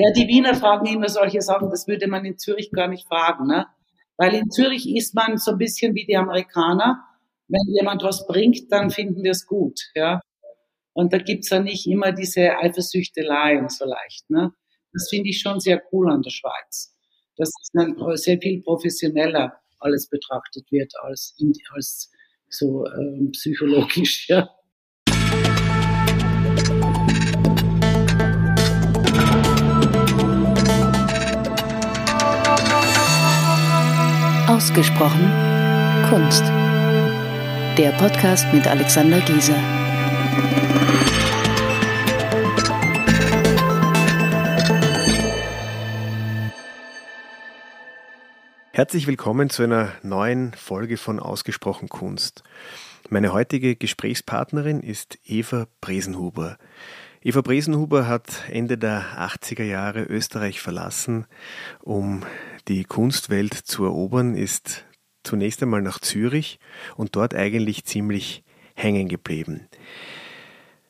Ja, die Wiener fragen immer solche Sachen, das würde man in Zürich gar nicht fragen, ne? Weil in Zürich ist man so ein bisschen wie die Amerikaner. Wenn jemand was bringt, dann finden wir es gut, ja. Und da gibt's ja nicht immer diese Eifersüchteleien so leicht, ne? Das finde ich schon sehr cool an der Schweiz. Dass dann sehr viel professioneller alles betrachtet wird als, als so ähm, psychologisch, ja. Ausgesprochen Kunst. Der Podcast mit Alexander Giese. Herzlich willkommen zu einer neuen Folge von Ausgesprochen Kunst. Meine heutige Gesprächspartnerin ist Eva Bresenhuber. Eva Bresenhuber hat Ende der 80er Jahre Österreich verlassen, um die Kunstwelt zu erobern, ist zunächst einmal nach Zürich und dort eigentlich ziemlich hängen geblieben.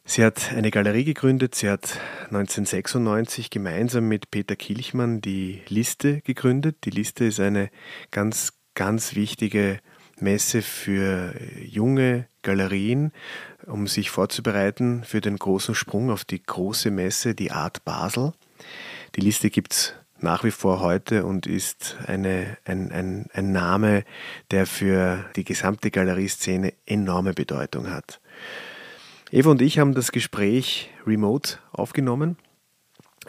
Sie hat eine Galerie gegründet, sie hat 1996 gemeinsam mit Peter Kilchmann die Liste gegründet. Die Liste ist eine ganz, ganz wichtige Messe für junge Galerien, um sich vorzubereiten für den großen Sprung auf die große Messe, die Art Basel. Die Liste gibt es nach wie vor heute und ist eine, ein, ein, ein Name, der für die gesamte Galerieszene enorme Bedeutung hat. Eva und ich haben das Gespräch remote aufgenommen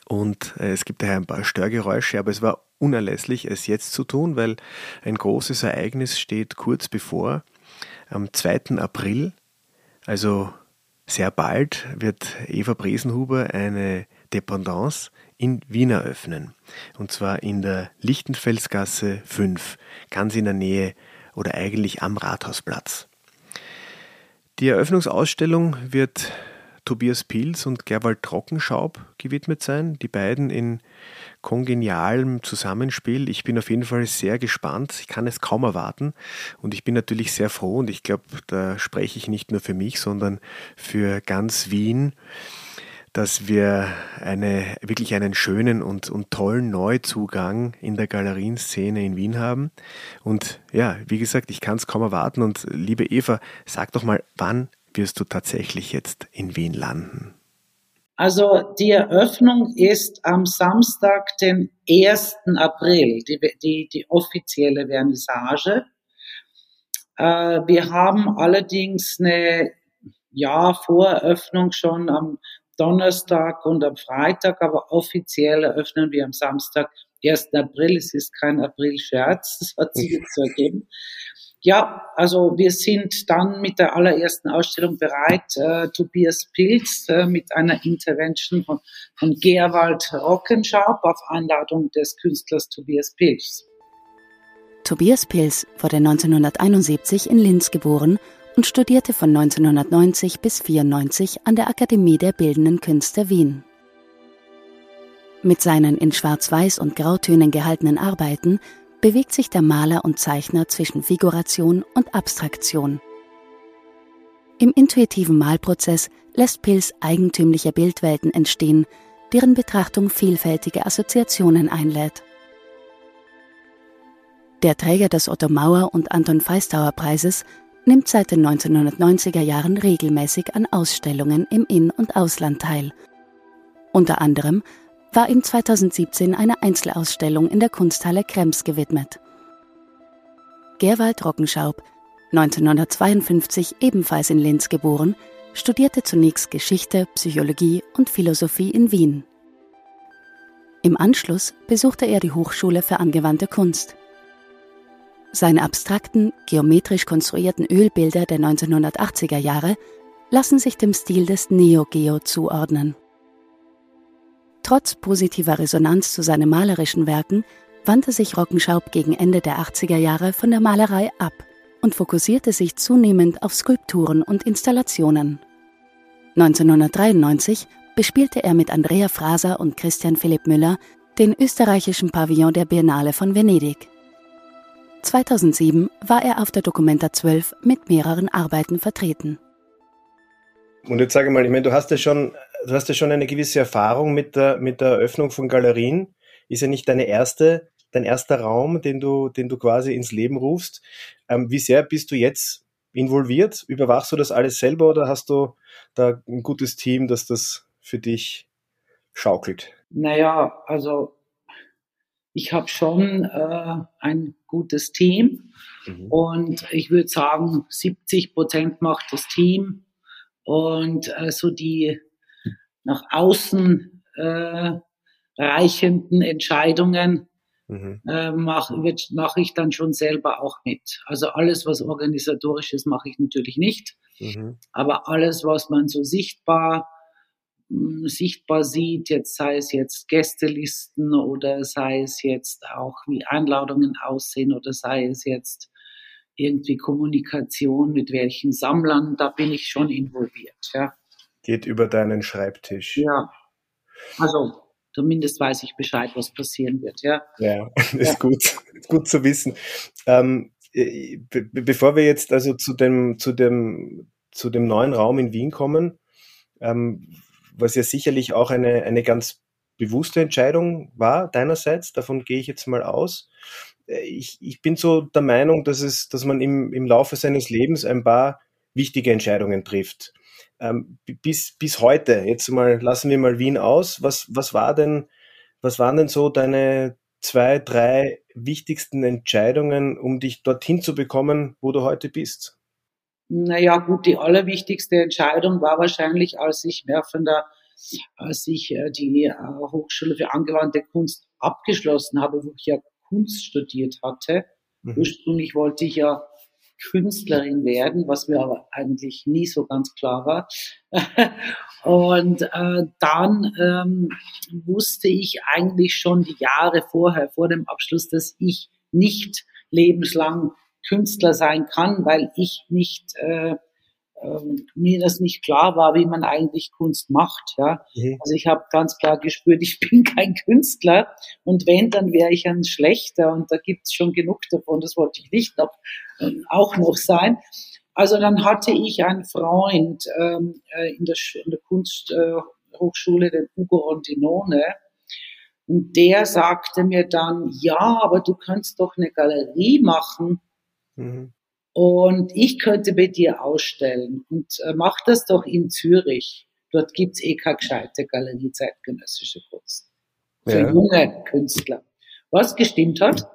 und äh, es gibt daher ein paar Störgeräusche, aber es war unerlässlich, es jetzt zu tun, weil ein großes Ereignis steht kurz bevor. Am 2. April, also sehr bald, wird Eva Bresenhuber eine Dependance in Wien eröffnen. Und zwar in der Lichtenfelsgasse 5, ganz in der Nähe oder eigentlich am Rathausplatz. Die Eröffnungsausstellung wird Tobias Pils und Gerwald Trockenschaub gewidmet sein. Die beiden in kongenialem Zusammenspiel. Ich bin auf jeden Fall sehr gespannt. Ich kann es kaum erwarten. Und ich bin natürlich sehr froh und ich glaube, da spreche ich nicht nur für mich, sondern für ganz Wien dass wir eine, wirklich einen schönen und, und tollen Neuzugang in der Galerienszene in Wien haben. Und ja, wie gesagt, ich kann es kaum erwarten. Und liebe Eva, sag doch mal, wann wirst du tatsächlich jetzt in Wien landen? Also die Eröffnung ist am Samstag, den 1. April, die, die, die offizielle Vernissage. Äh, wir haben allerdings eine ja, Voreröffnung schon am Donnerstag und am Freitag, aber offiziell eröffnen wir am Samstag, 1. April. Es ist kein April-Scherz, das hat sich jetzt so ergeben. Ja, also wir sind dann mit der allerersten Ausstellung bereit. Äh, Tobias Pilz äh, mit einer Intervention von, von Gerwald Rockenschaub auf Einladung des Künstlers Tobias Pilz. Tobias Pilz wurde 1971 in Linz geboren und studierte von 1990 bis 1994 an der Akademie der Bildenden Künste Wien. Mit seinen in Schwarz-Weiß und Grautönen gehaltenen Arbeiten bewegt sich der Maler und Zeichner zwischen Figuration und Abstraktion. Im intuitiven Malprozess lässt Pils eigentümliche Bildwelten entstehen, deren Betrachtung vielfältige Assoziationen einlädt. Der Träger des Otto Mauer und Anton Feistauer Preises nimmt seit den 1990er Jahren regelmäßig an Ausstellungen im In- und Ausland teil. Unter anderem war ihm 2017 eine Einzelausstellung in der Kunsthalle Krems gewidmet. Gerwald Rockenschaub, 1952 ebenfalls in Linz geboren, studierte zunächst Geschichte, Psychologie und Philosophie in Wien. Im Anschluss besuchte er die Hochschule für angewandte Kunst. Seine abstrakten, geometrisch konstruierten Ölbilder der 1980er Jahre lassen sich dem Stil des Neo-Geo zuordnen. Trotz positiver Resonanz zu seinen malerischen Werken wandte sich Rockenschaub gegen Ende der 80er Jahre von der Malerei ab und fokussierte sich zunehmend auf Skulpturen und Installationen. 1993 bespielte er mit Andrea Fraser und Christian Philipp Müller den österreichischen Pavillon der Biennale von Venedig. 2007 war er auf der Documenta 12 mit mehreren Arbeiten vertreten. Und jetzt sage mal, ich meine, du hast ja schon du hast ja schon eine gewisse Erfahrung mit der, mit der Eröffnung von Galerien. Ist ja nicht deine erste, dein erster Raum, den du, den du quasi ins Leben rufst. Ähm, wie sehr bist du jetzt involviert? Überwachst du das alles selber oder hast du da ein gutes Team, das das für dich schaukelt? Naja, also ich habe schon äh, ein gutes Team mhm. und ich würde sagen, 70 Prozent macht das Team und äh, so die nach außen äh, reichenden Entscheidungen mhm. äh, mache mach ich dann schon selber auch mit. Also alles, was organisatorisch ist, mache ich natürlich nicht. Mhm. Aber alles, was man so sichtbar hm, sichtbar sieht, jetzt sei es jetzt Gästelisten oder sei es jetzt auch wie Einladungen aussehen oder sei es jetzt irgendwie Kommunikation mit welchen Sammlern, da bin ich schon involviert, ja. Geht über deinen Schreibtisch. Ja. Also zumindest weiß ich Bescheid, was passieren wird, ja. Ja, ist ja. gut, gut zu wissen. Ähm, äh, be bevor wir jetzt also zu dem, zu dem, zu dem neuen Raum in Wien kommen, ähm, was ja sicherlich auch eine, eine ganz bewusste Entscheidung war deinerseits, davon gehe ich jetzt mal aus. Äh, ich, ich bin so der Meinung, dass, es, dass man im, im Laufe seines Lebens ein paar wichtige Entscheidungen trifft. Ähm, bis, bis heute, jetzt mal lassen wir mal Wien aus. Was, was war denn, was waren denn so deine zwei, drei wichtigsten Entscheidungen, um dich dorthin zu bekommen, wo du heute bist? Naja, gut, die allerwichtigste Entscheidung war wahrscheinlich, als ich mehr von der, als ich äh, die äh, Hochschule für angewandte Kunst abgeschlossen habe, wo ich ja Kunst studiert hatte. Mhm. Ursprünglich wollte ich ja Künstlerin werden, was mir aber eigentlich nie so ganz klar war. Und äh, dann ähm, wusste ich eigentlich schon die Jahre vorher, vor dem Abschluss, dass ich nicht lebenslang Künstler sein kann, weil ich nicht äh, äh, mir das nicht klar war, wie man eigentlich Kunst macht. Ja? Mhm. Also ich habe ganz klar gespürt, ich bin kein Künstler und wenn, dann wäre ich ein schlechter und da gibt's schon genug davon, das wollte ich nicht noch, äh, auch noch sein. Also dann hatte ich einen Freund ähm, äh, in, der, in der Kunsthochschule, äh, den Ugo Rondinone, und der sagte mir dann, ja, aber du kannst doch eine Galerie machen Mhm. Und ich könnte bei dir ausstellen und äh, mach das doch in Zürich. Dort gibt's eh keine gescheite Galerie zeitgenössische Kunst. Für ja. junge Künstler. Was gestimmt hat.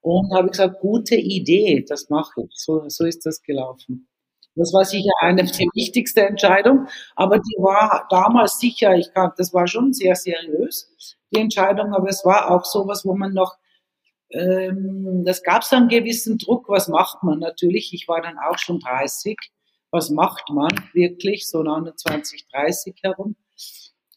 Und habe gesagt, gute Idee, das mache ich. So, so ist das gelaufen. Das war sicher eine der wichtigsten Entscheidungen, aber die war damals sicher, ich kann, das war schon sehr seriös, die Entscheidung, aber es war auch sowas, wo man noch ähm, das gab es einen gewissen Druck, was macht man natürlich. Ich war dann auch schon 30. Was macht man wirklich, so 29, 30 herum?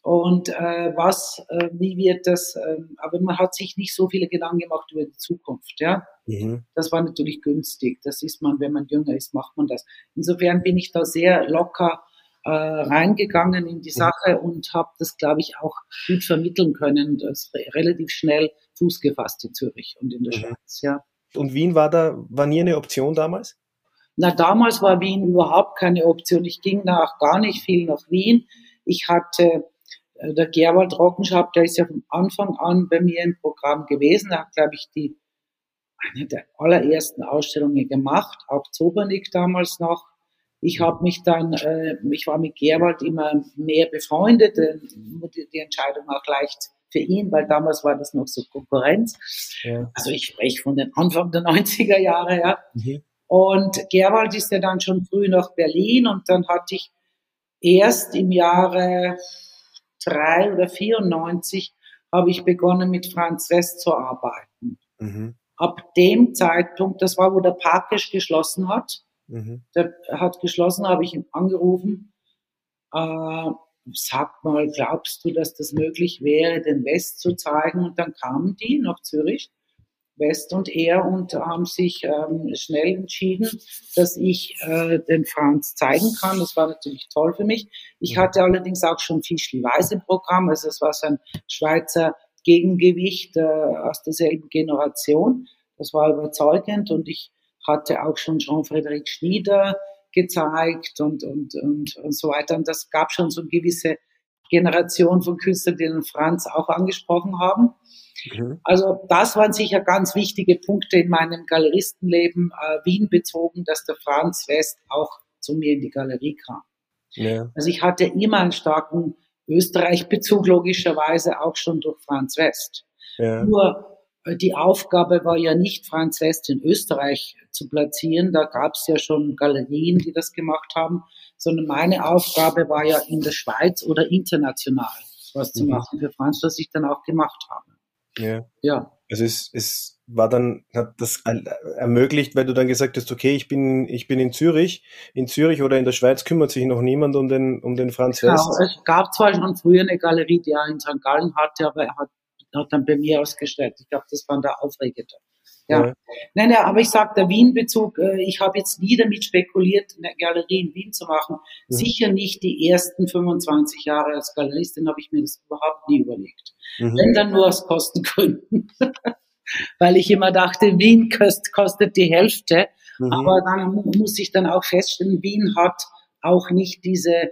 Und äh, was, äh, wie wird das, äh, aber man hat sich nicht so viele Gedanken gemacht über die Zukunft, ja. Mhm. Das war natürlich günstig. Das ist man, wenn man jünger ist, macht man das. Insofern bin ich da sehr locker äh, reingegangen in die mhm. Sache und habe das, glaube ich, auch gut vermitteln können. Das relativ schnell Fuß gefasst in Zürich und in der mhm. Schweiz, ja. Und Wien war da, war nie eine Option damals? Na, damals war Wien überhaupt keine Option. Ich ging nach gar nicht viel nach Wien. Ich hatte äh, der Gerwald Rockenschab, der ist ja von Anfang an bei mir im Programm gewesen. Er hat, glaube ich, die eine der allerersten Ausstellungen gemacht, auch Zobernick damals noch. Ich habe mich dann, äh, ich war mit Gerwald immer mehr befreundet, äh, die, die Entscheidung auch leicht für ihn, weil damals war das noch so Konkurrenz. Ja. Also ich spreche von den Anfang der 90er Jahre, ja. Mhm. Und Gerwald ist ja dann schon früh nach Berlin und dann hatte ich erst im Jahre drei oder 94 habe ich begonnen mit Franz West zu arbeiten. Mhm. Ab dem Zeitpunkt, das war, wo der Parkisch geschlossen hat, mhm. der hat geschlossen, habe ich ihn angerufen, äh, sag mal, glaubst du, dass das möglich wäre, den West zu zeigen? Und dann kamen die nach Zürich, West und er, und haben sich ähm, schnell entschieden, dass ich äh, den Franz zeigen kann. Das war natürlich toll für mich. Ich hatte allerdings auch schon Fischli-Weiß im Programm, also es war so ein Schweizer Gegengewicht äh, aus derselben Generation. Das war überzeugend und ich hatte auch schon Jean-Frédéric Schnieder gezeigt und, und, und, und so weiter. Und das gab schon so gewisse Generation von Künstlern, die den Franz auch angesprochen haben. Mhm. Also das waren sicher ganz wichtige Punkte in meinem Galeristenleben, äh, Wien bezogen, dass der Franz West auch zu mir in die Galerie kam. Ja. Also ich hatte immer einen starken Österreich-Bezug, logischerweise auch schon durch Franz West. Ja. Nur die Aufgabe war ja nicht, Franz West in Österreich zu platzieren. Da gab es ja schon Galerien, die das gemacht haben, sondern meine Aufgabe war ja in der Schweiz oder international was mhm. zu machen für Franz, was ich dann auch gemacht habe. Ja. ja. Also es, es war dann, hat das ermöglicht, weil du dann gesagt hast, okay, ich bin, ich bin in Zürich, in Zürich oder in der Schweiz kümmert sich noch niemand um den, um den Franz genau, West. Es gab zwar schon früher eine Galerie, die er in St. Gallen hatte, aber er hat, hat dann bei mir ausgestellt. Ich glaube, das war der Aufregende. Ja. ja. Nein, nein, aber ich sage, der Wien-Bezug, äh, ich habe jetzt nie damit spekuliert, eine Galerie in Wien zu machen. Mhm. Sicher nicht die ersten 25 Jahre als Galeristin habe ich mir das überhaupt nie überlegt. Mhm. Wenn dann nur aus Kostengründen. Weil ich immer dachte, Wien kost, kostet die Hälfte. Mhm. Aber dann muss ich dann auch feststellen, Wien hat auch nicht diese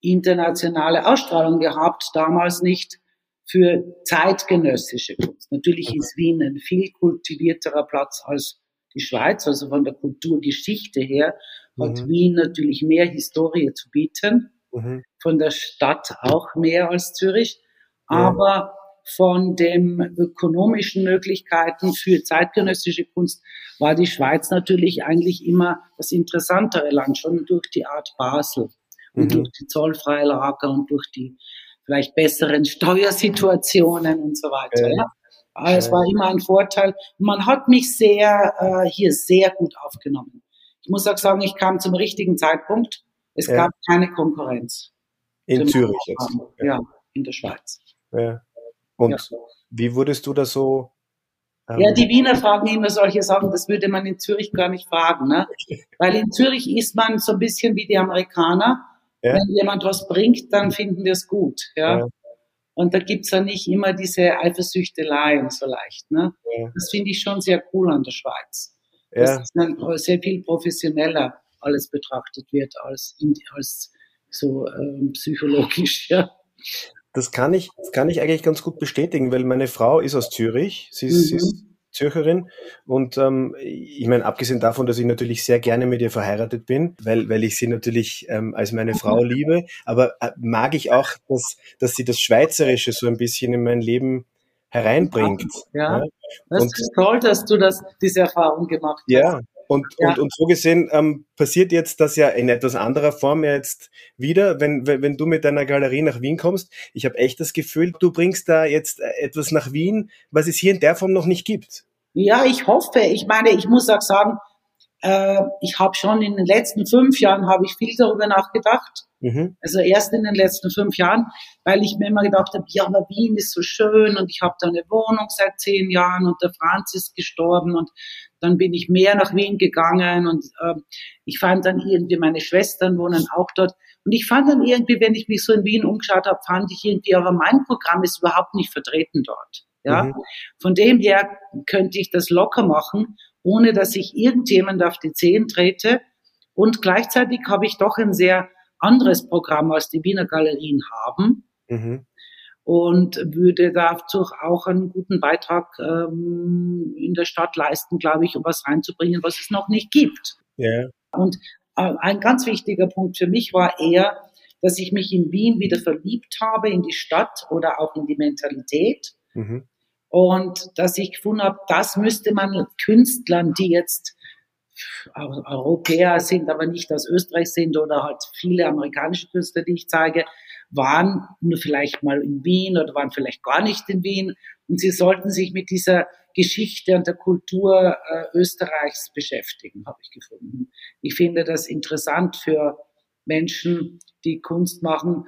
internationale Ausstrahlung gehabt, damals nicht für zeitgenössische Kunst. Natürlich mhm. ist Wien ein viel kultivierterer Platz als die Schweiz, also von der Kulturgeschichte her hat mhm. Wien natürlich mehr Historie zu bieten, mhm. von der Stadt auch mehr als Zürich, aber von den ökonomischen Möglichkeiten für zeitgenössische Kunst war die Schweiz natürlich eigentlich immer das interessantere Land, schon durch die Art Basel und mhm. durch die zollfreie Lager und durch die vielleicht besseren Steuersituationen und so weiter. Ja. ja. Es war immer ein Vorteil. Man hat mich sehr äh, hier sehr gut aufgenommen. Ich muss auch sagen, ich kam zum richtigen Zeitpunkt. Es ja. gab keine Konkurrenz. In Zürich jetzt. Ja. ja, in der Schweiz. Ja. Und wie wurdest du da so? Ähm, ja, die Wiener fragen immer solche Sachen, das würde man in Zürich gar nicht fragen, ne? Weil in Zürich ist man so ein bisschen wie die Amerikaner. Ja. Wenn jemand was bringt, dann finden wir es gut, ja. ja. Und da gibt's ja nicht immer diese Eifersüchtelei und so leicht. Ne? Ja. Das finde ich schon sehr cool an der Schweiz. Ja. Dass dann sehr viel professioneller alles betrachtet wird als, als so ähm, psychologisch. Ja. Das kann ich, das kann ich eigentlich ganz gut bestätigen, weil meine Frau ist aus Zürich. Sie mhm. sie ist Zürcherin. Und ähm, ich meine, abgesehen davon, dass ich natürlich sehr gerne mit ihr verheiratet bin, weil, weil ich sie natürlich ähm, als meine Frau liebe, aber äh, mag ich auch, dass, dass sie das Schweizerische so ein bisschen in mein Leben hereinbringt. Ja, ja. das und, ist toll, dass du das, diese Erfahrung gemacht hast. Ja, und, ja. und, und so gesehen ähm, passiert jetzt das ja in etwas anderer Form jetzt wieder, wenn, wenn, du mit deiner Galerie nach Wien kommst. Ich habe echt das Gefühl, du bringst da jetzt äh, etwas nach Wien, was es hier in der Form noch nicht gibt. Ja, ich hoffe. Ich meine, ich muss auch sagen, äh, ich habe schon in den letzten fünf Jahren habe ich viel darüber nachgedacht. Mhm. Also erst in den letzten fünf Jahren, weil ich mir immer gedacht habe, ja, aber Wien ist so schön und ich habe da eine Wohnung seit zehn Jahren und der Franz ist gestorben und dann bin ich mehr nach Wien gegangen und äh, ich fand dann irgendwie, meine Schwestern wohnen auch dort. Und ich fand dann irgendwie, wenn ich mich so in Wien umgeschaut habe, fand ich irgendwie, aber mein Programm ist überhaupt nicht vertreten dort. Ja, mhm. von dem her könnte ich das locker machen, ohne dass ich irgendjemand auf die Zehen trete. Und gleichzeitig habe ich doch ein sehr anderes Programm, als die Wiener Galerien haben. Mhm und würde dazu auch einen guten Beitrag ähm, in der Stadt leisten, glaube ich, um was reinzubringen, was es noch nicht gibt. Yeah. Und äh, ein ganz wichtiger Punkt für mich war eher, dass ich mich in Wien wieder verliebt habe, in die Stadt oder auch in die Mentalität. Mhm. Und dass ich gefunden habe, das müsste man Künstlern, die jetzt Europäer sind, aber nicht aus Österreich sind oder halt viele amerikanische Künstler, die ich zeige, waren nur vielleicht mal in Wien oder waren vielleicht gar nicht in Wien. Und sie sollten sich mit dieser Geschichte und der Kultur äh, Österreichs beschäftigen, habe ich gefunden. Ich finde das interessant für Menschen, die Kunst machen,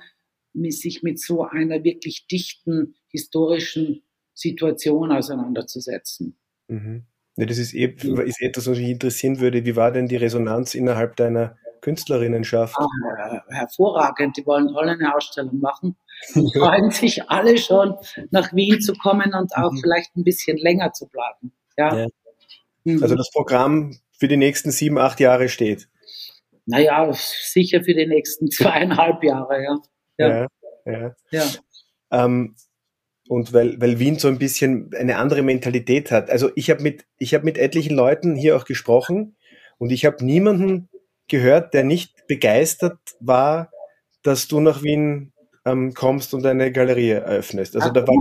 sich mit so einer wirklich dichten historischen Situation auseinanderzusetzen. Mhm. Ja, das ist, eh, ist etwas, was mich interessieren würde. Wie war denn die Resonanz innerhalb deiner Künstlerinnenschaft? Ah, hervorragend. Die wollen alle eine Ausstellung machen. Die freuen sich alle schon, nach Wien zu kommen und auch mhm. vielleicht ein bisschen länger zu bleiben. Ja. ja. Mhm. Also das Programm für die nächsten sieben, acht Jahre steht. Naja, sicher für die nächsten zweieinhalb Jahre, ja. ja. ja. Ja. Ähm, und weil, weil Wien so ein bisschen eine andere Mentalität hat. Also ich habe mit, ich habe mit etlichen Leuten hier auch gesprochen und ich habe niemanden gehört, der nicht begeistert war, dass du nach Wien ähm, kommst und eine Galerie eröffnest. Also da war,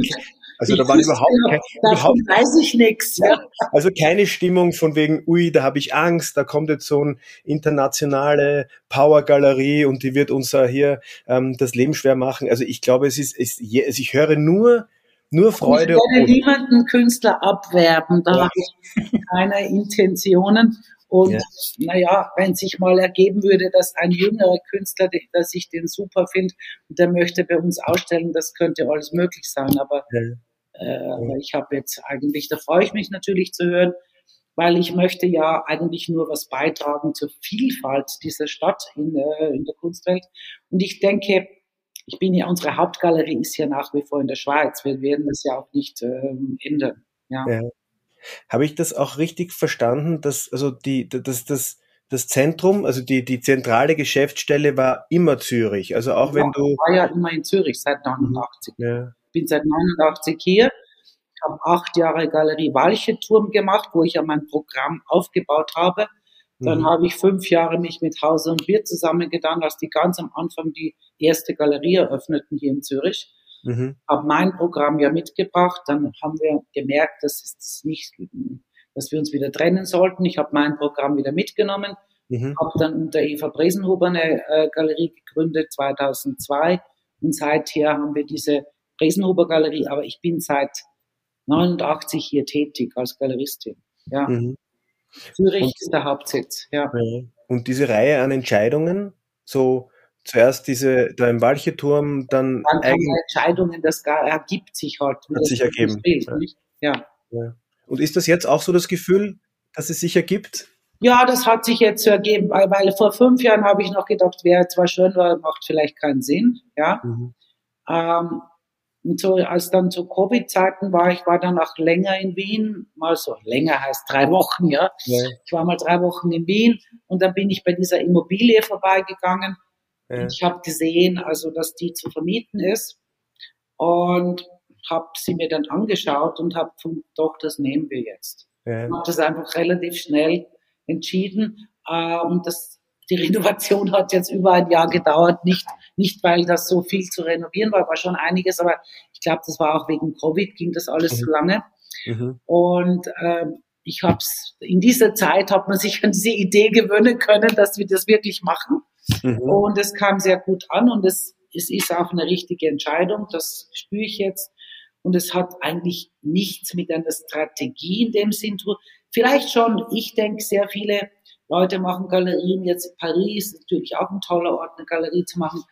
also ich da war überhaupt, kein, überhaupt weiß ich nichts. Ja. Also keine Stimmung von wegen, ui, da habe ich Angst, da kommt jetzt so eine internationale Power-Galerie und die wird uns hier ähm, das Leben schwer machen. Also ich glaube, es ist, es, also ich höre nur nur Freude. Ich werde niemanden Künstler abwerben, da ja. habe ich keine Intentionen. Und ja. naja, wenn sich mal ergeben würde, dass ein jüngerer Künstler, dass ich den super finde und der möchte bei uns ausstellen, das könnte alles möglich sein. Aber, ja. äh, ich habe jetzt eigentlich, da freue ich mich natürlich zu hören, weil ich möchte ja eigentlich nur was beitragen zur Vielfalt dieser Stadt in, äh, in der Kunstwelt. Und ich denke, ich bin ja, unsere Hauptgalerie ist ja nach wie vor in der Schweiz. Wir werden das ja auch nicht ähm, ändern. Ja. ja. Habe ich das auch richtig verstanden, dass also die, das, das, das Zentrum, also die, die zentrale Geschäftsstelle war immer Zürich. Also auch ja, wenn du. Ich war ja immer in Zürich seit 89. Mhm. Ja. Bin seit 89 hier. Ich habe acht Jahre Galerie Walcheturm gemacht, wo ich ja mein Programm aufgebaut habe. Dann mhm. habe ich fünf Jahre mich mit Hause und Bier zusammengetan, als die ganz am Anfang die erste Galerie eröffneten hier in Zürich. Mhm. Habe mein Programm ja mitgebracht. Dann haben wir gemerkt, dass es nicht, dass wir uns wieder trennen sollten. Ich habe mein Programm wieder mitgenommen. Mhm. Habe dann unter Eva Bresenhuber eine äh, Galerie gegründet 2002 und seither haben wir diese Bresenhuber Galerie. Aber ich bin seit 89 hier tätig als Galeristin. Ja. Mhm. Zürich und, ist der Hauptsitz, ja. Und diese Reihe an Entscheidungen, so zuerst diese, da im Walcheturm, dann. Dann eigen... Entscheidungen, das ergibt sich halt. Hat sich ergeben. Ja. ja. Und ist das jetzt auch so das Gefühl, dass es sich ergibt? Ja, das hat sich jetzt so ergeben, weil, weil vor fünf Jahren habe ich noch gedacht, wäre zwar schön, aber macht vielleicht keinen Sinn, ja. Mhm. Ähm, und so, als dann zu Covid-Zeiten war, ich war dann auch länger in Wien, mal so länger heißt drei Wochen, ja. ja. Ich war mal drei Wochen in Wien und dann bin ich bei dieser Immobilie vorbeigegangen. Ja. Ich habe gesehen, also dass die zu vermieten ist und habe sie mir dann angeschaut und habe gefunden, doch, das nehmen wir jetzt. Ja. Habe das einfach relativ schnell entschieden äh, und das die Renovation hat jetzt über ein Jahr gedauert, nicht, nicht weil das so viel zu renovieren war, war schon einiges, aber ich glaube, das war auch wegen Covid, ging das alles mhm. so lange. Mhm. Und äh, ich habe es, in dieser Zeit hat man sich an diese Idee gewöhnen können, dass wir das wirklich machen. Mhm. Und es kam sehr gut an und es, es ist auch eine richtige Entscheidung, das spüre ich jetzt. Und es hat eigentlich nichts mit einer Strategie in dem Sinn zu Vielleicht schon, ich denke, sehr viele Leute machen Galerien. Jetzt Paris ist natürlich auch ein toller Ort, eine Galerie zu machen.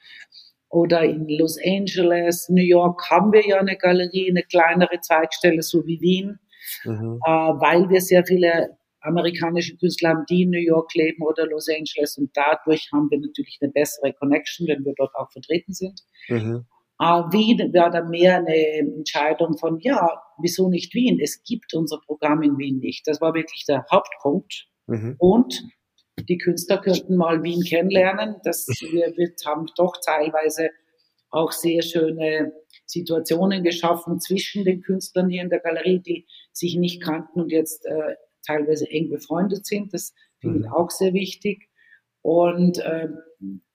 Oder in Los Angeles, New York haben wir ja eine Galerie, eine kleinere Zweigstelle, so wie Wien, mhm. äh, weil wir sehr viele amerikanische Künstler haben, die in New York leben oder Los Angeles und dadurch haben wir natürlich eine bessere Connection, wenn wir dort auch vertreten sind. Mhm. Äh, Wien wäre dann mehr eine Entscheidung von, ja, wieso nicht Wien? Es gibt unser Programm in Wien nicht. Das war wirklich der Hauptpunkt. Mhm. Und die Künstler könnten mal Wien kennenlernen. Das, wir, wir haben doch teilweise auch sehr schöne Situationen geschaffen zwischen den Künstlern hier in der Galerie, die sich nicht kannten und jetzt äh, teilweise eng befreundet sind. Das finde ich mhm. auch sehr wichtig. Und äh,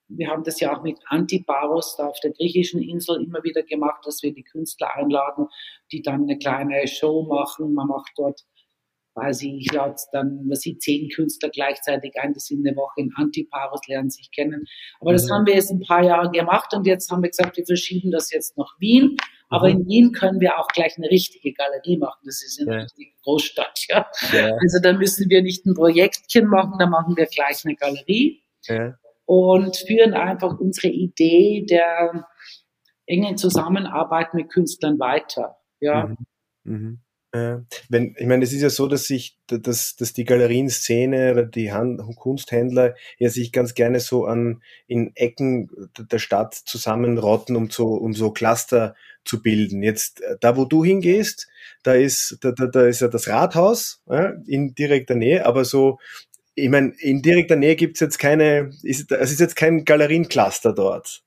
wir haben das ja auch mit Antiparos da auf der griechischen Insel immer wieder gemacht, dass wir die Künstler einladen, die dann eine kleine Show machen. Man macht dort quasi, ich lade dann, man sieht zehn Künstler gleichzeitig ein, die sind eine Woche in Antiparos, lernen sich kennen. Aber das mhm. haben wir jetzt ein paar Jahre gemacht und jetzt haben wir gesagt, wir verschieben das jetzt nach Wien. Aber mhm. in Wien können wir auch gleich eine richtige Galerie machen. Das ist eine ja. richtige Großstadt, ja? ja. Also da müssen wir nicht ein Projektchen machen, da machen wir gleich eine Galerie. Ja. Und führen einfach unsere Idee der engen Zusammenarbeit mit Künstlern weiter. Ja. Mhm. Äh, wenn, ich meine, es ist ja so, dass sich, dass, dass die Galerienszene oder die Hand, Kunsthändler ja sich ganz gerne so an in Ecken der Stadt zusammenrotten, um so, um so Cluster zu bilden. Jetzt, äh, da wo du hingehst, da ist, da, da, da ist ja das Rathaus ja, in direkter Nähe, aber so, ich meine, in direkter Nähe gibt's jetzt keine, ist, es ist jetzt kein Galeriencluster dort.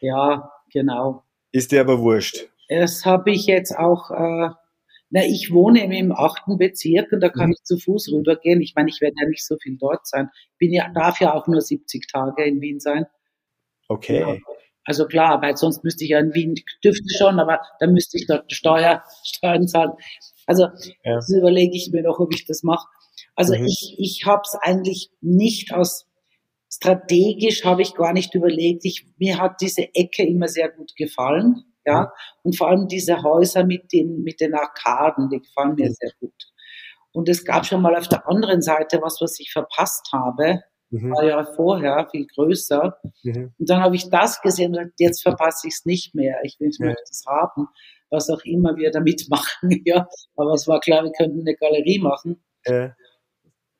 Ja, genau. Ist dir aber wurscht. Das habe ich jetzt auch, äh, na, ich wohne im achten Bezirk und da kann mhm. ich zu Fuß rübergehen. Ich meine, ich werde ja nicht so viel dort sein. Bin ja, darf ja auch nur 70 Tage in Wien sein. Okay. Ja. Also klar, weil sonst müsste ich ja in Wien, dürfte schon, aber dann müsste ich dort Steuer, Steuern zahlen. Also ja. das überlege ich mir noch, ob ich das mache. Also mhm. ich, ich habe es eigentlich nicht aus strategisch habe ich gar nicht überlegt. Ich, mir hat diese Ecke immer sehr gut gefallen, ja. Und vor allem diese Häuser mit den, mit den Arkaden, die gefallen mir sehr gut. Und es gab schon mal auf der anderen Seite was, was ich verpasst habe mhm. paar Jahre vorher, viel größer. Mhm. Und dann habe ich das gesehen und gesagt, jetzt verpasse ich es nicht mehr. Ich will ja. das haben, was auch immer wir damit machen. ja. Aber es war klar, wir könnten eine Galerie machen. Ja.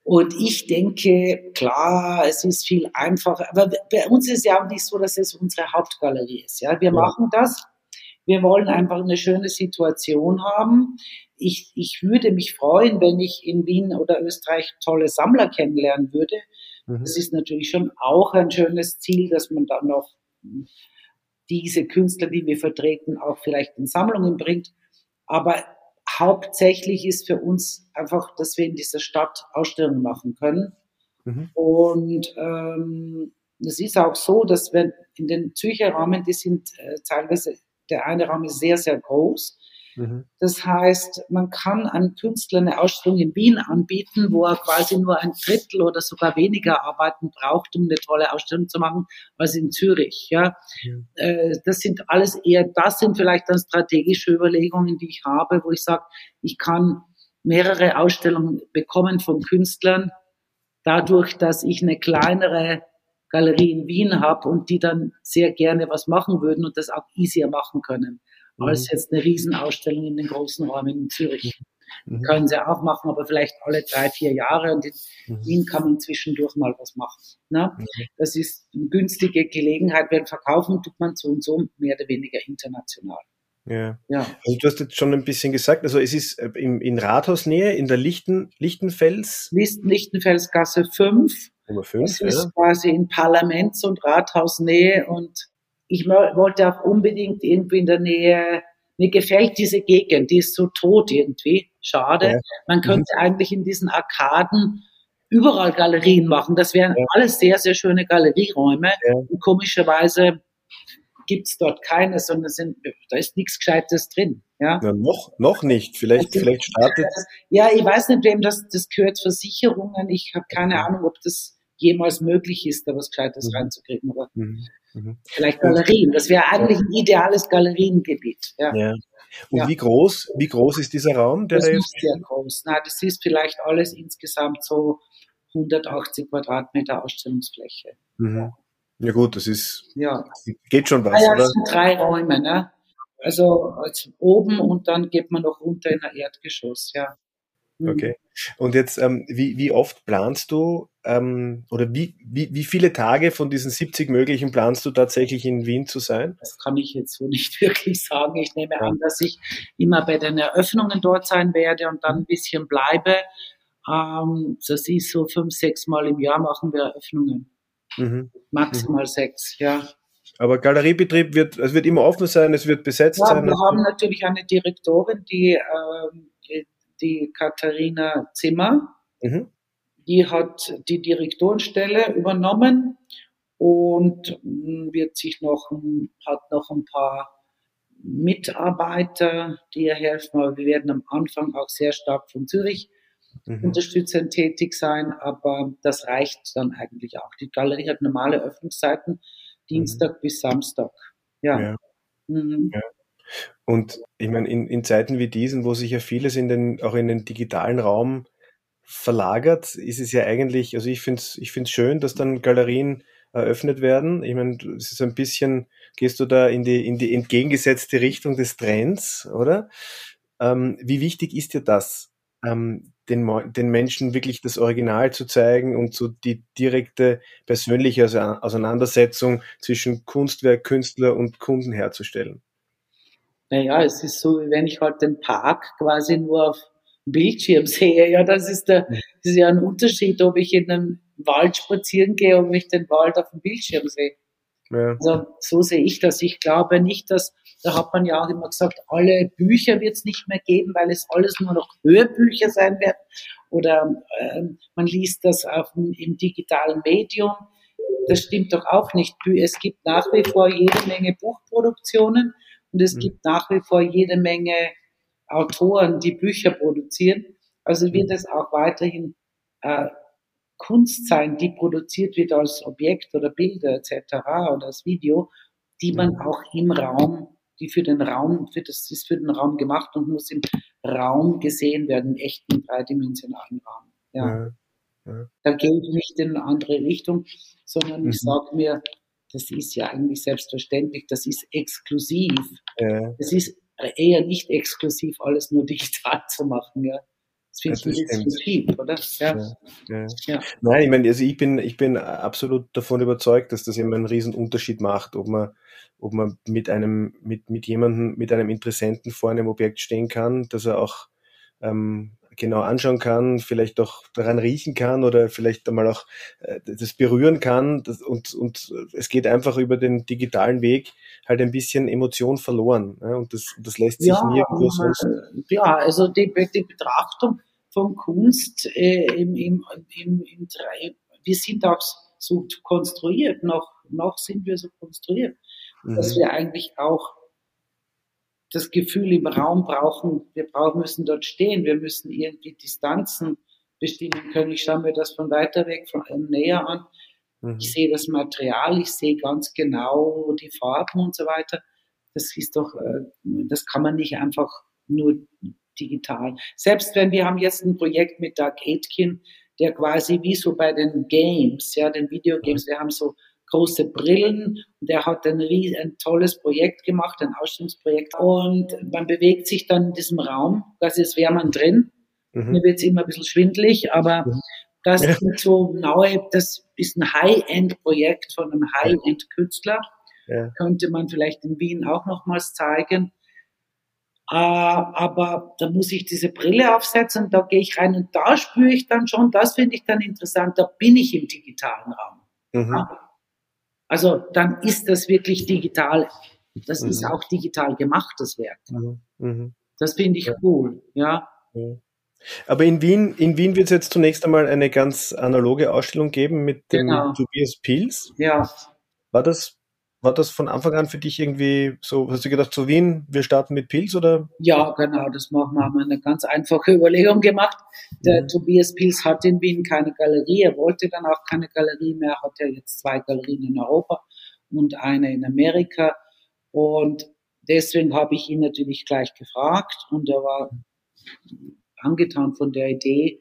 Und ich denke, klar, es ist viel einfacher. Aber bei uns ist es ja auch nicht so, dass es unsere Hauptgalerie ist. Ja, wir ja. machen das. Wir wollen einfach eine schöne Situation haben. Ich, ich würde mich freuen, wenn ich in Wien oder Österreich tolle Sammler kennenlernen würde. Mhm. Das ist natürlich schon auch ein schönes Ziel, dass man dann noch diese Künstler, die wir vertreten, auch vielleicht in Sammlungen bringt. Aber hauptsächlich ist für uns einfach, dass wir in dieser Stadt Ausstellungen machen können. Mhm. Und ähm, es ist auch so, dass wir in den Zürcher Rahmen, die sind äh, teilweise, der eine Raum ist sehr, sehr groß. Mhm. Das heißt, man kann einem Künstler eine Ausstellung in Wien anbieten, wo er quasi nur ein Drittel oder sogar weniger Arbeiten braucht, um eine tolle Ausstellung zu machen, als in Zürich. Ja, mhm. das sind alles eher, das sind vielleicht dann strategische Überlegungen, die ich habe, wo ich sage, ich kann mehrere Ausstellungen bekommen von Künstlern, dadurch, dass ich eine kleinere Galerie in Wien habe und die dann sehr gerne was machen würden und das auch easier machen können mhm. als jetzt eine Riesenausstellung in den großen Räumen in Zürich. Mhm. Können sie auch machen, aber vielleicht alle drei, vier Jahre. Und in mhm. Wien kann man zwischendurch mal was machen. Ne? Mhm. Das ist eine günstige Gelegenheit, wenn verkaufen tut man so und so mehr oder weniger international. Ja. ja. Also du hast jetzt schon ein bisschen gesagt, also es ist äh, in, in Rathausnähe, in der Lichten, Lichtenfels. Lichtenfelsgasse 5. Nummer 5. Das ist ja. quasi in Parlaments- und Rathausnähe und ich wollte auch unbedingt irgendwie in der Nähe, mir gefällt diese Gegend, die ist so tot irgendwie, schade. Ja. Man könnte mhm. eigentlich in diesen Arkaden überall Galerien machen. Das wären alles sehr, sehr schöne Galerieräume. Und komischerweise gibt's dort keine, sondern sind, da ist nichts Gescheites drin. Ja? ja noch, noch nicht. Vielleicht, also, vielleicht startet. Ja, ich weiß nicht, wem das, das gehört Versicherungen. Ich habe keine Ahnung, ob das jemals möglich ist, da was Gescheites mhm. reinzukriegen. Aber mhm. Mhm. Vielleicht Galerien. Das wäre eigentlich ein ideales Galeriengebiet. Ja. ja. Und ja. wie groß, wie groß ist dieser Raum? Der das da ist sehr groß. Na, das ist vielleicht alles insgesamt so 180 Quadratmeter Ausstellungsfläche. Mhm. Ja. Ja. gut, das ist, ja. geht schon was, ah, ja, oder? Das sind drei Räume, ne? Also, also oben und dann geht man noch runter in ein Erdgeschoss, ja. Mhm. Okay. Und jetzt, ähm, wie, wie oft planst du ähm, oder wie, wie, wie viele Tage von diesen 70 möglichen planst du tatsächlich in Wien zu sein? Das kann ich jetzt so nicht wirklich sagen. Ich nehme ja. an, dass ich immer bei den Eröffnungen dort sein werde und dann ein bisschen bleibe. Ähm, das ist so fünf, sechs Mal im Jahr machen wir Eröffnungen. Mhm. Maximal mhm. sechs, ja. Aber Galeriebetrieb wird, es wird immer offen sein, es wird besetzt ja, sein. Wir haben natürlich eine Direktorin, die ähm, die Katharina Zimmer. Mhm. Die hat die Direktorenstelle übernommen und hm, wird sich noch, hat noch ein paar Mitarbeiter, die ihr helfen. Aber wir werden am Anfang auch sehr stark von Zürich mhm. unterstützend tätig sein, aber das reicht dann eigentlich auch. Die Galerie hat normale Öffnungszeiten, Dienstag mhm. bis Samstag. Ja. ja. Mhm. ja. Und ich meine, in, in Zeiten wie diesen, wo sich ja vieles in den, auch in den digitalen Raum verlagert, ist es ja eigentlich, also ich finde es ich find's schön, dass dann Galerien eröffnet werden. Ich meine, es ist ein bisschen, gehst du da in die, in die entgegengesetzte Richtung des Trends, oder? Ähm, wie wichtig ist dir das, ähm, den, den Menschen wirklich das Original zu zeigen und so die direkte persönliche Auseinandersetzung zwischen Kunstwerk, Künstler und Kunden herzustellen? Naja, es ist so, wie wenn ich halt den Park quasi nur auf dem Bildschirm sehe. Ja, das ist, der, das ist ja ein Unterschied, ob ich in einem Wald spazieren gehe, ob ich den Wald auf dem Bildschirm sehe. Ja. Also, so sehe ich das. Ich glaube nicht, dass Da hat man ja auch immer gesagt, alle Bücher wird es nicht mehr geben, weil es alles nur noch Hörbücher sein werden. Oder äh, man liest das auf, im digitalen Medium. Das stimmt doch auch nicht. Es gibt nach wie vor jede Menge Buchproduktionen und es mhm. gibt nach wie vor jede Menge Autoren, die Bücher produzieren. Also wird mhm. es auch weiterhin äh, Kunst sein, die produziert wird als Objekt oder Bilder etc. oder als Video, die man mhm. auch im Raum, die für den Raum, für das ist für den Raum gemacht und muss im Raum gesehen werden, im echten dreidimensionalen Raum. Ja. ja, ja. Da gehe ich nicht in eine andere Richtung, sondern mhm. ich sage mir, das ist ja eigentlich selbstverständlich, das ist exklusiv. Ja. Das ist eher nicht exklusiv, alles nur digital zu machen, ja. Das oder? Ja. Ja, ja. Nein, ich meine, also ich bin, ich bin absolut davon überzeugt, dass das eben einen riesen Unterschied macht, ob man, ob man mit einem, mit, mit jemandem, mit einem Interessenten vor einem Objekt stehen kann, dass er auch ähm, genau anschauen kann, vielleicht auch daran riechen kann oder vielleicht einmal auch äh, das berühren kann. Das, und, und es geht einfach über den digitalen Weg halt ein bisschen Emotion verloren. Ja, und das, das lässt sich ja, nirgendwo sonst. Ja, also die, die Betrachtung von Kunst äh, im, im, im, im drei, wir sind auch so konstruiert, noch, noch sind wir so konstruiert, mhm. dass wir eigentlich auch das Gefühl im Raum brauchen, wir brauchen, müssen dort stehen, wir müssen irgendwie Distanzen bestimmen können. Ich schaue mir das von weiter weg, von näher an. Mhm. Ich sehe das Material, ich sehe ganz genau die Farben und so weiter. Das ist doch, äh, das kann man nicht einfach nur digital. Selbst wenn wir haben jetzt ein Projekt mit Doug Aitken, der quasi wie so bei den Games, ja, den Videogames, wir haben so große Brillen und der hat ein, ein tolles Projekt gemacht, ein Ausstellungsprojekt und man bewegt sich dann in diesem Raum, das ist wäre man drin. Mhm. Mir wird es immer ein bisschen schwindlig, aber mhm. das ja. sind so neue, das ist ein High-End-Projekt von einem High-End-Künstler. Ja. Könnte man vielleicht in Wien auch nochmals zeigen. Äh, aber da muss ich diese Brille aufsetzen da gehe ich rein und da spüre ich dann schon, das finde ich dann interessant, da bin ich im digitalen Raum. Mhm. Also dann ist das wirklich digital. Das mhm. ist auch digital gemachtes Werk. Mhm. mhm. Das finde ich ja. cool, ja. Aber in Wien, in Wien wird es jetzt zunächst einmal eine ganz analoge Ausstellung geben mit dem genau. Tobias Pils. Ja. War das war das von Anfang an für dich irgendwie so, hast du gedacht, so Wien, wir starten mit Pils oder? Ja, genau, das machen wir, haben wir eine ganz einfache Überlegung gemacht. Der mhm. Tobias Pils hat in Wien keine Galerie, er wollte dann auch keine Galerie mehr, hat ja jetzt zwei Galerien in Europa und eine in Amerika. Und deswegen habe ich ihn natürlich gleich gefragt und er war angetan von der Idee,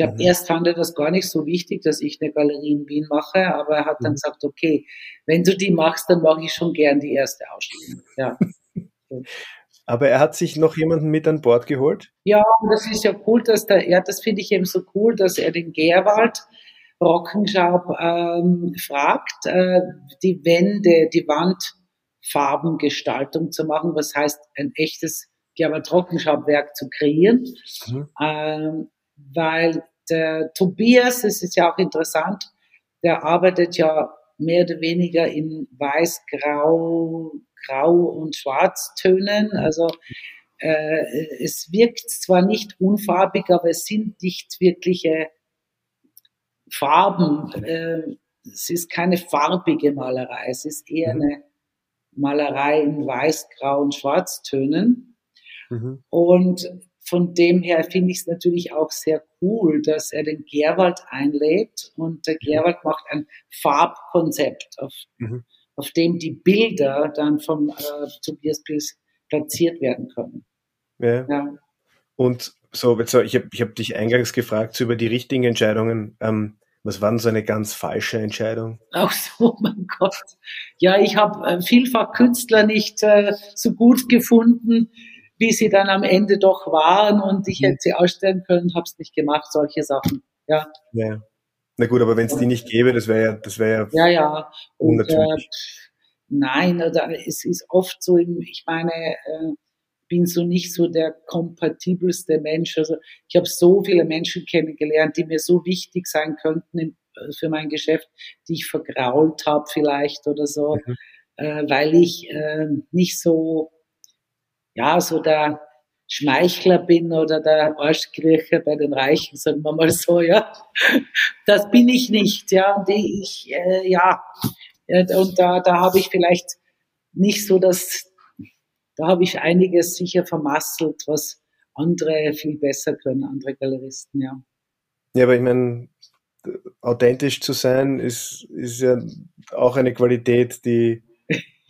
glaube, mhm. erst fand er das gar nicht so wichtig, dass ich eine Galerie in Wien mache, aber er hat dann mhm. gesagt, okay, wenn du die machst, dann mache ich schon gern die erste Ausstellung. Ja. Aber er hat sich noch jemanden mit an Bord geholt? Ja, das ist ja cool, dass der, ja, das finde ich eben so cool, dass er den Gerwald Rockenschaub ähm, fragt, äh, die Wände, die Wandfarbengestaltung zu machen, was heißt ein echtes Gerwald Rockenschaubwerk zu kreieren. Mhm. Ähm, weil der Tobias, das ist ja auch interessant, der arbeitet ja mehr oder weniger in weiß, grau, grau und Schwarztönen. Also äh, es wirkt zwar nicht unfarbig, aber es sind nicht wirkliche Farben. Äh, es ist keine farbige Malerei, es ist eher mhm. eine Malerei in weiß, grau und Schwarztönen. Mhm. Und von dem her finde ich es natürlich auch sehr cool, dass er den Gerwald einlädt und der Gerwald macht ein Farbkonzept, auf, mhm. auf dem die Bilder dann vom äh, Tobias Pils platziert werden können. Ja. ja. Und so, ich habe ich hab dich eingangs gefragt so über die richtigen Entscheidungen. Ähm, was war denn so eine ganz falsche Entscheidung? Ach so, mein Gott. Ja, ich habe äh, vielfach Künstler nicht äh, so gut gefunden, wie sie dann am Ende doch waren und ich hätte sie ausstellen können, habe es nicht gemacht, solche Sachen. Ja. ja. Na gut, aber wenn es die nicht gäbe, das wäre ja, das wäre ja, ja, ja. Und, äh, nein, oder es ist oft so, ich meine, äh, bin so nicht so der kompatibelste Mensch. Also ich habe so viele Menschen kennengelernt, die mir so wichtig sein könnten in, äh, für mein Geschäft, die ich vergrault habe vielleicht oder so, mhm. äh, weil ich äh, nicht so ja, so der Schmeichler bin oder der Arschkriecher bei den Reichen, sagen wir mal so, ja. Das bin ich nicht, ja. Und ich, äh, ja, und da, da habe ich vielleicht nicht so das, da habe ich einiges sicher vermasselt, was andere viel besser können, andere Galeristen, ja. Ja, aber ich meine, authentisch zu sein ist, ist ja auch eine Qualität, die,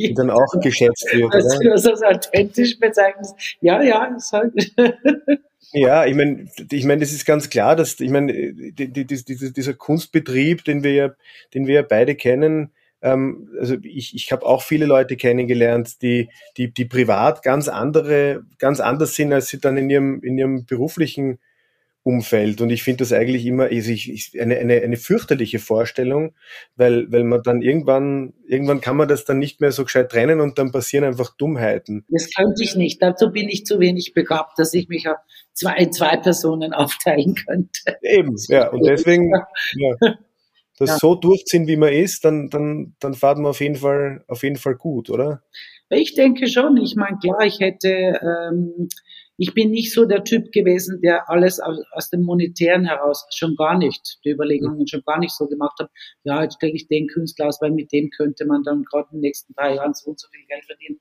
die dann auch geschätzt wird. Dass du das als authentisch bezeichnest. Ja, ja, ist halt. Ja, ich meine, ich meine, das ist ganz klar, dass ich meine, die, die, die, dieser Kunstbetrieb, den wir ja, den wir ja beide kennen, ähm, also ich, ich habe auch viele Leute kennengelernt, die, die, die privat ganz andere, ganz anders sind, als sie dann in ihrem, in ihrem beruflichen Umfeld. Und ich finde das eigentlich immer also ich, ich, eine, eine, eine fürchterliche Vorstellung, weil, weil man dann irgendwann, irgendwann kann man das dann nicht mehr so gescheit trennen und dann passieren einfach Dummheiten. Das könnte ich nicht. Dazu bin ich zu wenig begabt, dass ich mich auf zwei, zwei Personen aufteilen könnte. Eben, ja. Und deswegen, ja, das ja. so durchziehen, wie man ist, dann, dann, dann fahrt man auf jeden Fall, auf jeden Fall gut, oder? Ich denke schon. Ich meine, klar, ich hätte, ähm, ich bin nicht so der Typ gewesen, der alles aus, aus dem Monetären heraus schon gar nicht, die Überlegungen schon gar nicht so gemacht hat. Ja, jetzt stelle ich den Künstler aus, weil mit dem könnte man dann gerade in den nächsten drei Jahren so und so viel Geld verdienen.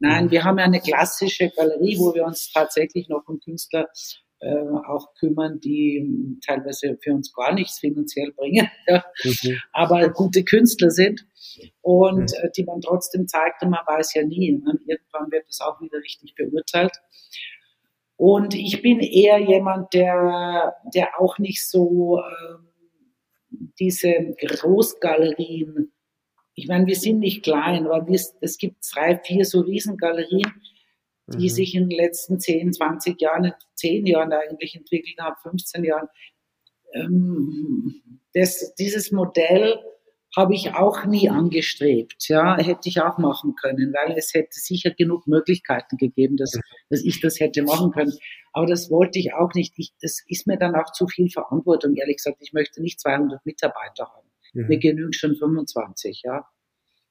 Nein, mhm. wir haben ja eine klassische Galerie, wo wir uns tatsächlich noch um Künstler äh, auch kümmern, die teilweise für uns gar nichts finanziell bringen, ja, mhm. aber gute Künstler sind und mhm. äh, die man trotzdem zeigt und man weiß ja nie. Ne? Irgendwann wird das auch wieder richtig beurteilt. Und ich bin eher jemand, der, der auch nicht so ähm, diese Großgalerien, ich meine, wir sind nicht klein, aber wir, es gibt drei, vier so Riesengalerien, die mhm. sich in den letzten 10, 20 Jahren, 10 Jahren eigentlich entwickelt haben, 15 Jahren. Ähm, das, dieses Modell habe ich auch nie angestrebt. Ja, hätte ich auch machen können, weil es hätte sicher genug Möglichkeiten gegeben, dass, dass ich das hätte machen können. Aber das wollte ich auch nicht. Ich, das ist mir dann auch zu viel Verantwortung. Ehrlich gesagt, ich möchte nicht 200 Mitarbeiter haben. Mhm. Mir genügt schon 25. Ja,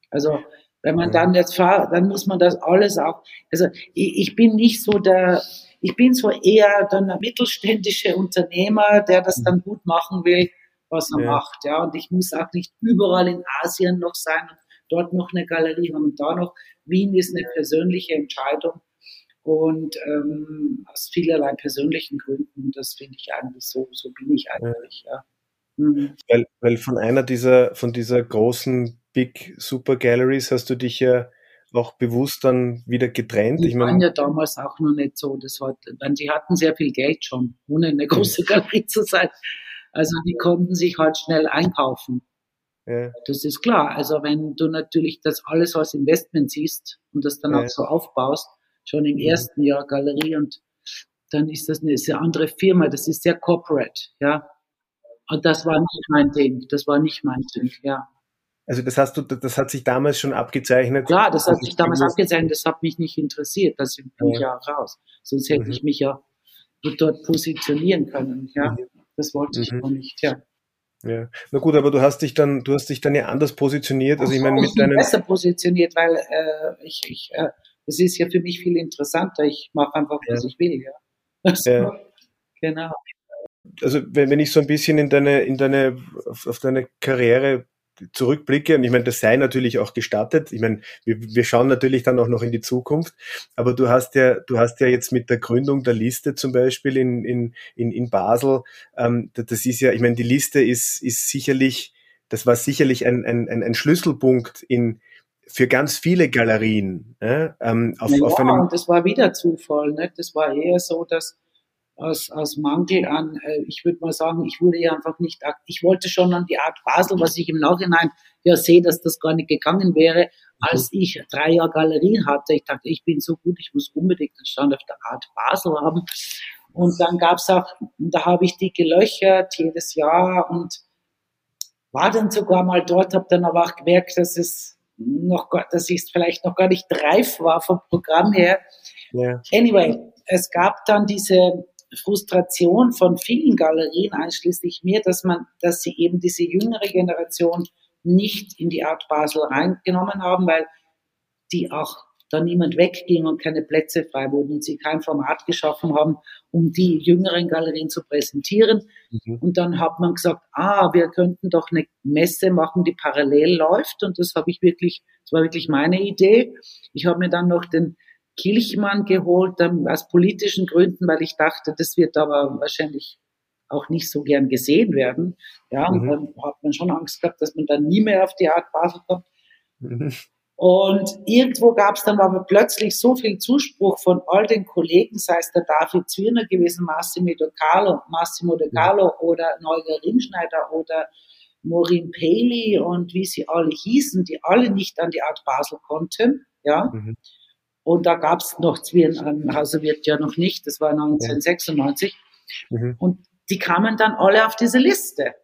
also wenn man dann jetzt fahrt, dann muss man das alles auch. Also ich, ich bin nicht so der, ich bin so eher dann der mittelständische Unternehmer, der das mhm. dann gut machen will was er ja. macht. Ja, und ich muss auch nicht überall in Asien noch sein und dort noch eine Galerie haben und da noch. Wien ist eine persönliche Entscheidung und ähm, aus vielerlei persönlichen Gründen. Das finde ich eigentlich so, so bin ich eigentlich. Ja. Mhm. Weil, weil von einer dieser, von dieser großen Big Super Galleries hast du dich ja auch bewusst dann wieder getrennt. Die ich waren ja damals auch noch nicht so. Das war, die hatten sehr viel Geld schon, ohne eine große Galerie zu sein. Also die konnten sich halt schnell einkaufen. Ja. Das ist klar. Also wenn du natürlich das alles als Investment siehst und das dann ja. auch so aufbaust, schon im ja. ersten Jahr Galerie und dann ist das eine, ist eine andere Firma, das ist sehr corporate, ja. Und das war nicht mein Ding, das war nicht mein Ding, ja. Also das hast du, das hat sich damals schon abgezeichnet. Klar, das hat sich damals abgezeichnet, das hat mich nicht interessiert, das bin ich ja raus. Sonst hätte mhm. ich mich ja dort positionieren können, ja. Mhm. Das wollte ich mhm. auch nicht, ja. Ja, na gut, aber du hast dich dann, du hast dich dann ja anders positioniert. Also ich meine, mit deinem besser positioniert, weil äh, ich, ich äh, das ist ja für mich viel interessanter. Ich mache einfach, was ja. ich will, ja. Also, ja. Genau. Also wenn, wenn ich so ein bisschen in deine, in deine, auf deine Karriere zurückblicke, und ich meine, das sei natürlich auch gestattet. Ich meine, wir, wir schauen natürlich dann auch noch in die Zukunft, aber du hast ja, du hast ja jetzt mit der Gründung der Liste zum Beispiel in, in, in, in Basel, ähm, das ist ja, ich meine, die Liste ist, ist sicherlich, das war sicherlich ein, ein, ein Schlüsselpunkt in, für ganz viele Galerien. Äh, auf, ja, auf einem und das war wieder Zufall. Ne? Das war eher so, dass aus, aus Mangel an, äh, ich würde mal sagen, ich wurde ja einfach nicht, ich wollte schon an die Art Basel, was ich im Nachhinein ja sehe, dass das gar nicht gegangen wäre, als mhm. ich drei Jahre Galerien hatte. Ich dachte, ich bin so gut, ich muss unbedingt einen Stand auf der Art Basel haben. Und dann gab's auch, da habe ich die gelöchert jedes Jahr und war dann sogar mal dort, habe dann aber auch gemerkt, dass es noch, dass ich vielleicht noch gar nicht reif war vom Programm her. Yeah. Anyway, es gab dann diese Frustration von vielen Galerien, einschließlich mir, dass man, dass sie eben diese jüngere Generation nicht in die Art Basel reingenommen haben, weil die auch da niemand wegging und keine Plätze frei wurden und sie kein Format geschaffen haben, um die jüngeren Galerien zu präsentieren. Mhm. Und dann hat man gesagt, ah, wir könnten doch eine Messe machen, die parallel läuft. Und das habe ich wirklich, das war wirklich meine Idee. Ich habe mir dann noch den Kilchmann geholt, aus politischen Gründen, weil ich dachte, das wird aber wahrscheinlich auch nicht so gern gesehen werden. Ja, mhm. und dann hat man schon Angst gehabt, dass man dann nie mehr auf die Art Basel kommt. Mhm. Und irgendwo gab es dann aber plötzlich so viel Zuspruch von all den Kollegen, sei es der David Zwirner gewesen, Massimo De Carlo, Massimo De Carlo mhm. oder Neuger Rimschneider oder Maureen Paley und wie sie alle hießen, die alle nicht an die Art Basel konnten. Ja. Mhm. Und da gab es noch Zwirn, also wird ja noch nicht, das war 1996. Mhm. Und die kamen dann alle auf diese Liste.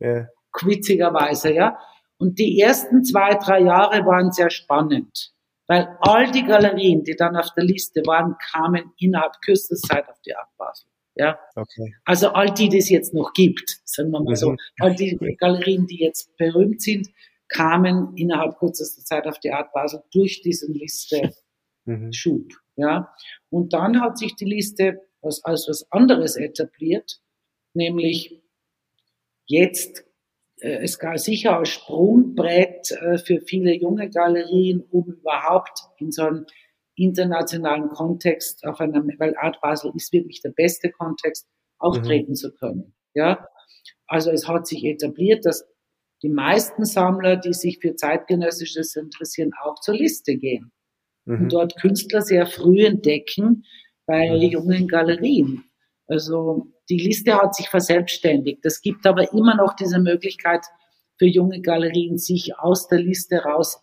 Ja. Witzigerweise, ja. Und die ersten zwei, drei Jahre waren sehr spannend, weil all die Galerien, die dann auf der Liste waren, kamen innerhalb kürzester Zeit auf die Art Basel. Ja. Okay. Also all die, die es jetzt noch gibt, sagen wir mal so, mhm. all die Galerien, die jetzt berühmt sind, kamen innerhalb kürzester Zeit auf die Art Basel durch diesen Liste mhm. Schub. Ja. Und dann hat sich die Liste als, als was anderes etabliert, nämlich jetzt äh, es gab sicher ein Sprungbrett äh, für viele junge Galerien, um überhaupt in so einem internationalen Kontext auf einer, weil Art Basel ist wirklich der beste Kontext, auftreten mhm. zu können. Ja, also es hat sich etabliert, dass die meisten Sammler, die sich für zeitgenössisches interessieren, auch zur Liste gehen mhm. und dort Künstler sehr früh entdecken bei mhm. jungen Galerien. Also die Liste hat sich verselbstständigt. Es gibt aber immer noch diese Möglichkeit für junge Galerien, sich aus der Liste raus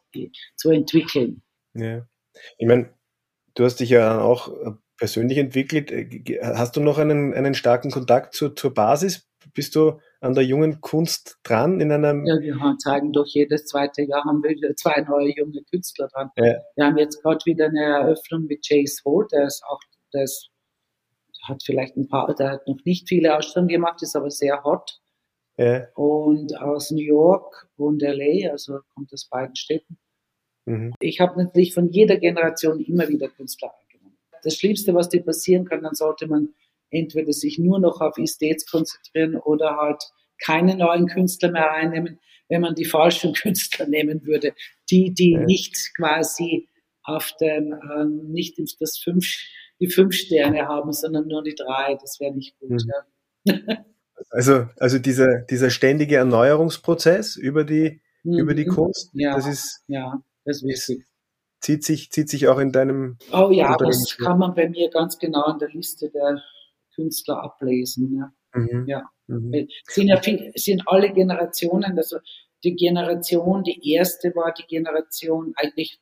zu entwickeln. Ja. Ich meine, du hast dich ja auch äh, persönlich entwickelt. Äh, hast du noch einen, einen starken Kontakt zu, zur Basis? Bist du an der jungen Kunst dran in einem? Ja, wir zeigen doch jedes zweite Jahr haben wir zwei neue junge Künstler dran. Ja. Wir haben jetzt gerade wieder eine Eröffnung mit Chase Holt, der ist auch, der ist hat vielleicht ein paar, der hat noch nicht viele Ausstellungen gemacht, ist aber sehr hot. Ja. Und aus New York und LA, also kommt aus beiden Städten. Mhm. Ich habe natürlich von jeder Generation immer wieder Künstler eingenommen. Das Schlimmste, was dir passieren kann, dann sollte man entweder sich nur noch auf Estates konzentrieren oder halt keine neuen Künstler mehr einnehmen, wenn man die falschen Künstler nehmen würde. Die, die ja. nicht quasi auf dem, äh, nicht das fünf die fünf Sterne haben, sondern nur die drei. Das wäre nicht gut. Mhm. Ja. Also, also dieser, dieser ständige Erneuerungsprozess über die, mhm. über die Kunst, ja, das ist, ja, das ist wichtig. Zieht sich, zieht sich auch in deinem. Oh ja, das kann man bei mir ganz genau in der Liste der Künstler ablesen. Ja. Mhm. ja. Mhm. Sind ja viel, sind alle Generationen, also die Generation, die erste war die Generation eigentlich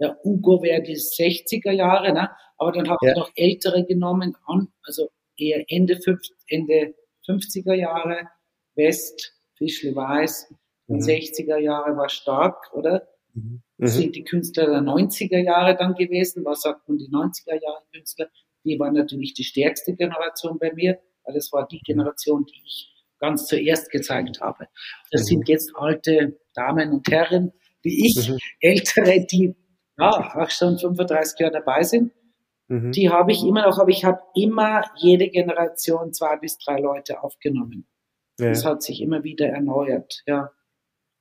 der Ugo wäre die 60er Jahre, ne? aber dann habe ja. ich noch ältere genommen, an, also eher Ende, 50, Ende 50er Jahre, West, Fischle Weiß, mhm. 60er Jahre war stark, oder? Mhm. Das sind die Künstler der 90er Jahre dann gewesen. Was sagt man, die 90er Jahre Künstler? Die waren natürlich die stärkste Generation bei mir, weil das war die mhm. Generation, die ich ganz zuerst gezeigt habe. Das mhm. sind jetzt alte Damen und Herren, wie ich, mhm. ältere, die ja, auch schon 35 Jahre dabei sind. Mhm. Die habe ich immer noch, aber ich habe immer jede Generation zwei bis drei Leute aufgenommen. Ja. Das hat sich immer wieder erneuert, ja.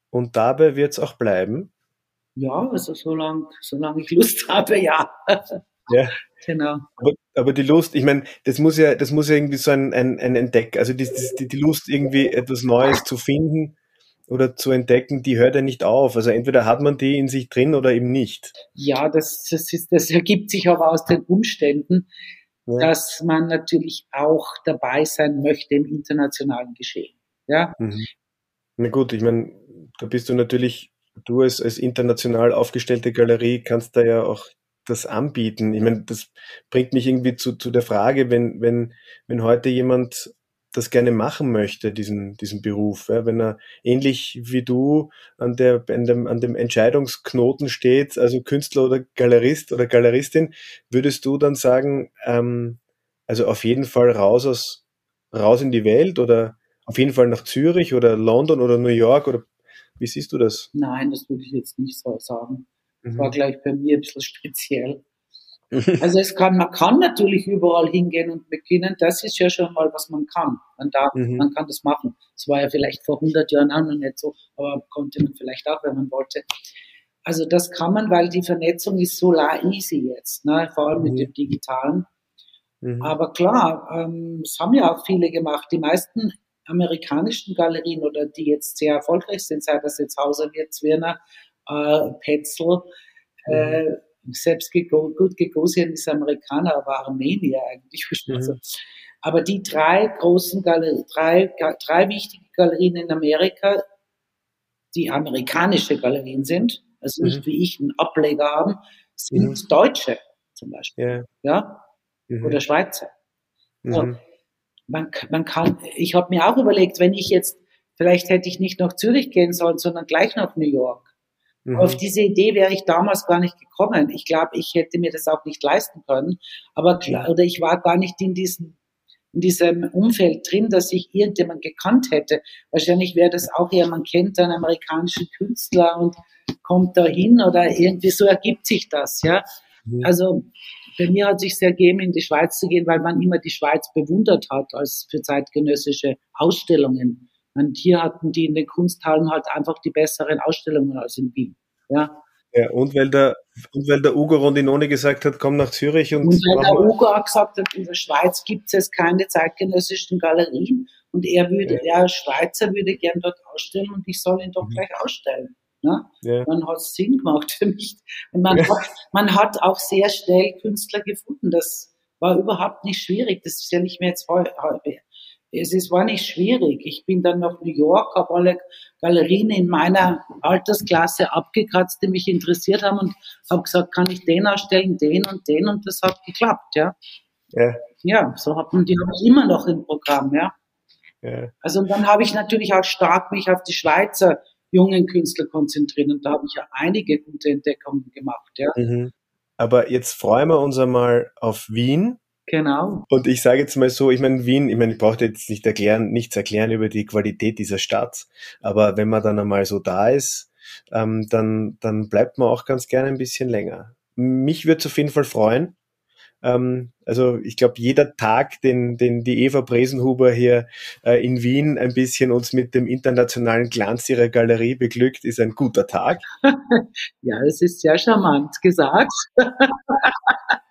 Und dabei wird es auch bleiben? Ja, also solange solang ich Lust habe, ja. Ja. Genau. Aber, aber die Lust, ich meine, das muss ja, das muss ja irgendwie so ein, ein, ein Entdeck, also die, die, die Lust, irgendwie etwas Neues zu finden, oder zu entdecken, die hört ja nicht auf. Also entweder hat man die in sich drin oder eben nicht. Ja, das, das, ist, das ergibt sich aber aus den Umständen, ja. dass man natürlich auch dabei sein möchte im internationalen Geschehen. Ja. Mhm. Na gut, ich meine, da bist du natürlich, du als, als international aufgestellte Galerie kannst da ja auch das anbieten. Ich meine, das bringt mich irgendwie zu, zu der Frage, wenn, wenn, wenn heute jemand das gerne machen möchte, diesen, diesen Beruf. Ja, wenn er ähnlich wie du an, der, an, dem, an dem Entscheidungsknoten steht, also Künstler oder Galerist oder Galeristin, würdest du dann sagen, ähm, also auf jeden Fall raus aus, raus in die Welt oder auf jeden Fall nach Zürich oder London oder New York oder wie siehst du das? Nein, das würde ich jetzt nicht so sagen. Das war, glaube ich, bei mir ein bisschen speziell. Also es kann, man kann natürlich überall hingehen und beginnen. Das ist ja schon mal, was man kann. Man darf, mhm. man kann das machen. Das war ja vielleicht vor 100 Jahren auch noch nicht so, aber konnte man vielleicht auch, wenn man wollte. Also das kann man, weil die Vernetzung ist so easy jetzt, ne? vor allem mhm. mit dem Digitalen. Mhm. Aber klar, ähm, das haben ja auch viele gemacht. Die meisten amerikanischen Galerien oder die jetzt sehr erfolgreich sind, sei das jetzt Hauser Wirtswirner, äh, Petzel, äh, mhm. selbst Gego gut Gagosian ist Amerikaner, aber Armenier eigentlich. Mhm. Aber die drei großen Galerien, drei, drei wichtige Galerien in Amerika, die amerikanische Galerien sind, also nicht mhm. wie ich einen Ableger haben, sind mhm. Deutsche zum Beispiel. Yeah. Ja? Mhm. Oder Schweizer. So. Mhm. Man, man kann, ich habe mir auch überlegt, wenn ich jetzt, vielleicht hätte ich nicht nach Zürich gehen sollen, sondern gleich nach New York. Mhm. Auf diese Idee wäre ich damals gar nicht gekommen. Ich glaube, ich hätte mir das auch nicht leisten können. Aber klar, oder ich war gar nicht in diesem in diesem Umfeld drin, dass ich irgendjemand gekannt hätte. Wahrscheinlich wäre das auch eher, man kennt einen amerikanischen Künstler und kommt da hin oder irgendwie so ergibt sich das, ja. Mhm. Also bei mir hat sich sehr ergeben, in die Schweiz zu gehen, weil man immer die Schweiz bewundert hat als für zeitgenössische Ausstellungen. Und hier hatten die in den Kunsthallen halt einfach die besseren Ausstellungen als in Wien. Ja. Ja, und weil der, und weil der Ugo Rondinone gesagt hat, komm nach Zürich und. Und weil der Ugo auch gesagt hat, in der Schweiz gibt es keine zeitgenössischen Galerien und er würde, ja. er Schweizer würde gern dort ausstellen und ich soll ihn doch mhm. gleich ausstellen. Ne? Ja. Dann hat es Sinn gemacht für mich. Und man, ja. hat, man hat auch sehr schnell Künstler gefunden. Das war überhaupt nicht schwierig. Das ist ja nicht mehr jetzt heute es ist, war nicht schwierig. Ich bin dann nach New York, habe alle Galerien in meiner Altersklasse abgekratzt, die mich interessiert haben und habe gesagt, kann ich den ausstellen, den und den und das hat geklappt, ja. Ja, ja so hat man, die habe ich immer noch im Programm, ja. ja. Also und dann habe ich natürlich auch stark mich auf die Schweizer jungen Künstler konzentriert und da habe ich ja einige gute Entdeckungen gemacht, ja. Mhm. Aber jetzt freuen wir uns einmal auf Wien Genau. Und ich sage jetzt mal so, ich meine, Wien, ich meine, ich brauche jetzt nicht erklären, nichts erklären über die Qualität dieser Stadt, aber wenn man dann einmal so da ist, ähm, dann, dann bleibt man auch ganz gerne ein bisschen länger. Mich würde es auf jeden Fall freuen. Ähm, also ich glaube, jeder Tag, den, den die Eva Bresenhuber hier äh, in Wien ein bisschen uns mit dem internationalen Glanz ihrer Galerie beglückt, ist ein guter Tag. ja, es ist sehr charmant gesagt.